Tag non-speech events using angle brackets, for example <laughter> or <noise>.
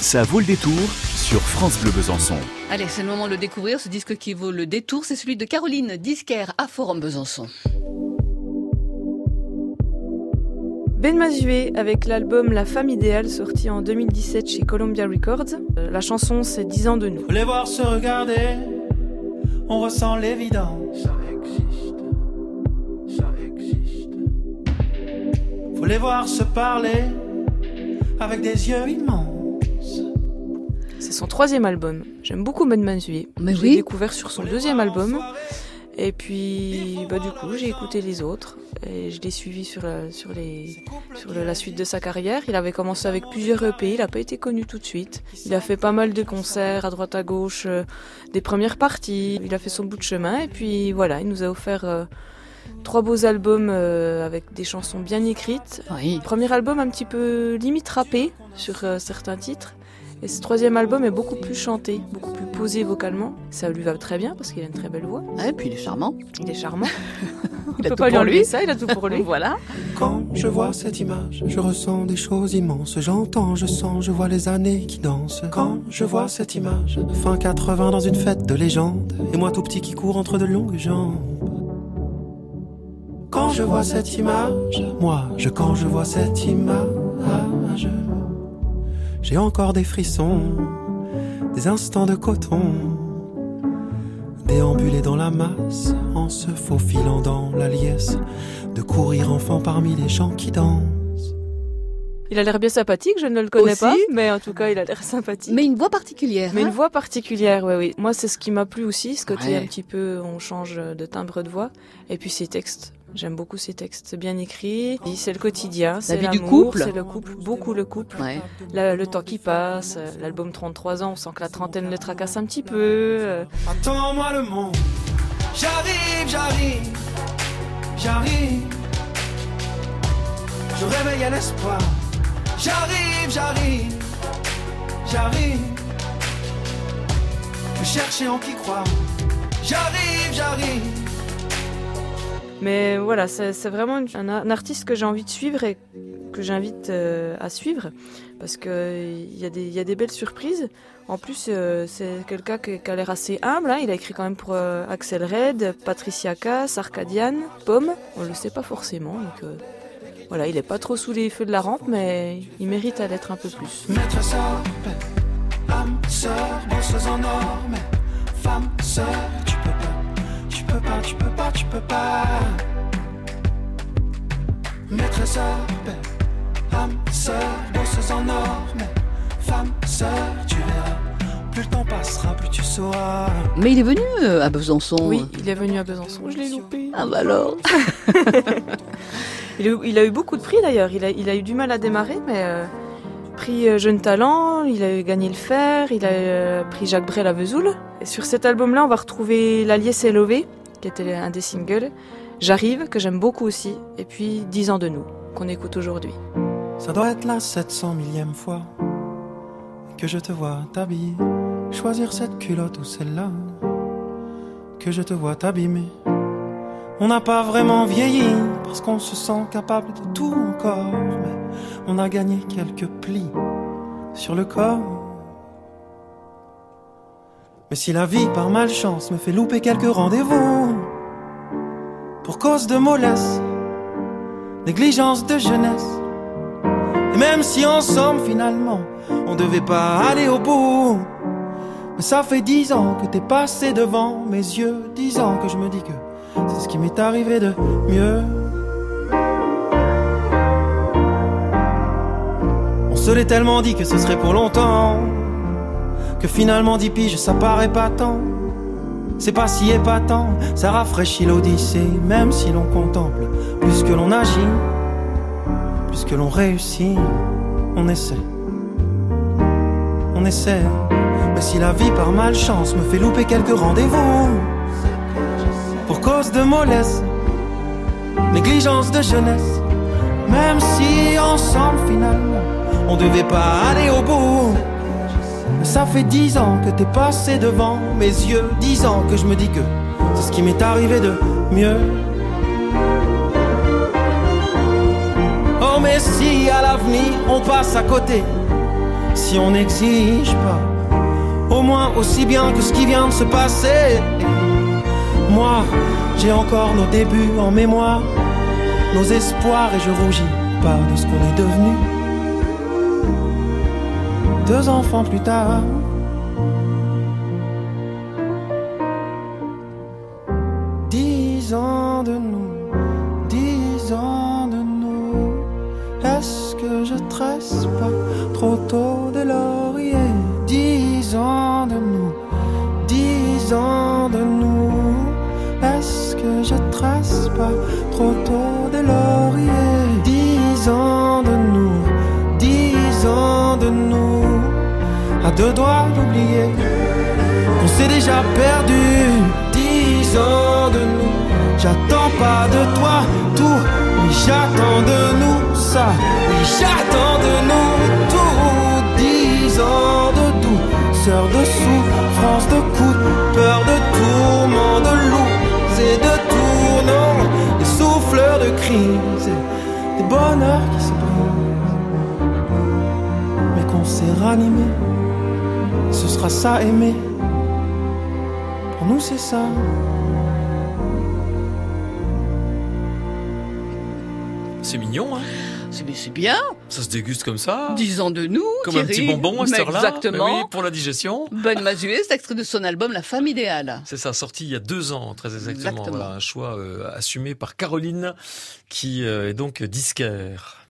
Ça vaut le détour sur France Bleu Besançon. Allez, c'est le moment de le découvrir. Ce disque qui vaut le détour, c'est celui de Caroline Disquaire à Forum Besançon. Ben Mazué avec l'album La femme idéale sorti en 2017 chez Columbia Records. Euh, La chanson c'est 10 ans de nous. Faut les voir se regarder, on ressent l'évidence. Ça existe, ça existe. Faut les voir se parler avec des yeux immenses. C'est son troisième album. J'aime beaucoup Ben Mazué. Mais Je l'ai oui. découvert sur son deuxième album. Et puis, bah, du coup, j'ai écouté les autres et je l'ai suivi sur, la, sur, les, sur la suite de sa carrière. Il avait commencé avec plusieurs EP, il n'a pas été connu tout de suite. Il a fait pas mal de concerts à droite à gauche, euh, des premières parties. Il a fait son bout de chemin et puis voilà, il nous a offert euh, trois beaux albums euh, avec des chansons bien écrites. Oui. Premier album un petit peu limite rappé sur euh, certains titres. Et ce troisième album est beaucoup plus chanté, beaucoup plus posé vocalement. Ça lui va très bien parce qu'il a une très belle voix. Ouais, puis il est charmant. Il est charmant. <laughs> Il a peut tout pas lui pour enlever lui. ça, il a tout pour lui. <laughs> voilà. Quand je vois cette image, je ressens des choses immenses. J'entends, je sens, je vois les années qui dansent. Quand je vois cette image, fin 80 dans une fête de légende. Et moi tout petit qui court entre de longues jambes. Quand je vois cette image, moi, je quand je vois cette image, j'ai encore des frissons, des instants de coton, déambuler dans la masse, en se faufilant dans la liesse, de courir enfant parmi les gens qui dansent. Il a l'air bien sympathique, je ne le connais Aussi. pas, mais en tout cas, il a l'air sympathique. Mais une voix particulière. Mais hein une voix particulière, oui, oui. Moi, c'est ce qui m'a plu aussi, ce côté Ouais. un petit peu, on change de timbre de voix. Et puis ses textes. J'aime beaucoup ses textes. C'est bien écrit. C'est le quotidien, c'est vie du l'amour, couple. c'est le couple, beaucoup le couple. Ouais. La- le temps qui passe, l'album 33 ans, on sent que la trentaine le tracasse un petit peu. Attends-moi le monde. J'arrive, j'arrive, j'arrive. Je réveille à l'espoir. J'arrive, j'arrive, j'arrive. Je cherche en qui croire. J'arrive, j'arrive. Mais voilà, c'est vraiment un, artiste que j'ai envie de suivre et que j'invite euh, à suivre parce que il y, a des- y a des belles surprises. En plus, euh, c'est quelqu'un qui, a l'air assez humble. hein. Il a écrit quand même pour euh, Axel Red, Patricia Cass, Arcadiane, Pomme. On le sait pas forcément. Euh, voilà, il est pas trop sous les feux de la rampe, mais il mérite à l'être un peu plus. Maîtresse à âme, sœur, bosseuse en or, mais femme, sœur, tu peux pas, tu peux pas, tu peux pas, tu peux pas. Maîtresse à âme, sœur, bosseuse en or, mais femme, sœur, tu verras. Plus le temps passera, plus tu sauras. Mais il est venu euh, à Besançon. Oui, il est venu à Besançon. Je l'ai loupé. Ah bah alors. <laughs> Il a, eu- beaucoup de prix d'ailleurs. Il a, il a eu du mal à démarrer, mais euh, prix euh, Jeune Talent, il a gagné le fer, il a euh, pris Jacques Brel à Vesoul. Et sur cet album-là, on va retrouver L'Allié s'est levé, qui était un des singles. J'arrive, que j'aime beaucoup aussi. Et puis 10 ans de nous, qu'on écoute aujourd'hui. Ça doit être la 700 millième fois que je te vois t'habiller. Choisir cette culotte ou celle-là, que je te vois t'abîmer. On n'a pas vraiment vieilli parce qu'on se sent capable de tout encore, mais on a gagné quelques plis sur le corps. Mais si la vie par malchance me fait louper quelques rendez-vous, pour cause de mollesse, négligence de jeunesse, et même si ensemble finalement on devait pas aller au bout. Ça fait dix ans que t'es passé devant mes yeux, dix ans que je me dis que c'est ce qui m'est arrivé de mieux. On se l'est tellement dit que ce serait pour longtemps, que finalement dix piges ça paraît pas tant. C'est pas si épatant, ça rafraîchit l'odyssée, même si l'on contemple plus que l'on agit plus que l'on réussit, on essaie. On essaie. Si la vie par malchance me fait louper quelques rendez-vous, pour cause de mollesse, négligence de jeunesse, même si ensemble finalement on devait pas aller au bout. Ça fait dix ans que t'es passé devant mes yeux, dix ans que je me dis que c'est ce qui m'est arrivé de mieux. Oh mais si à l'avenir on passe à côté si on n'exige pas, au moins aussi bien que ce qui vient de se passer. Moi, j'ai encore nos débuts en mémoire, nos espoirs et je rougis pas de ce qu'on est devenu. Deux enfants plus tard. Dix ans de nous, dix ans de nous. Est-ce que je tresse pas trop tôt? Trop tôt de laurier? Dix ans de nous, dix ans de nous. À deux doigts d'oublier qu'on s'est déjà perdu. Dix ans de nous, j'attends pas de toi tout. Oui, j'attends de nous ça. Oui, j'attends de nous tout. Dix ans de douceur, de souffrance, bonheurs qui se brisent. Mais qu'on s'est ranimé, ce sera ça aimer. Pour nous, c'est ça. C'est mignon, hein C'est bien. Ça se déguste comme ça. Dix ans de nous. Comme un petit bonbon à cette heure-là. Exactement. Oui, pour la digestion. Ben Mazué, c'est extrait de son album La femme idéale. C'est ça, sorti il y a deux ans, très exactement. Exactement. Voilà, un choix euh, assumé par Caroline, qui euh, est donc disquaire.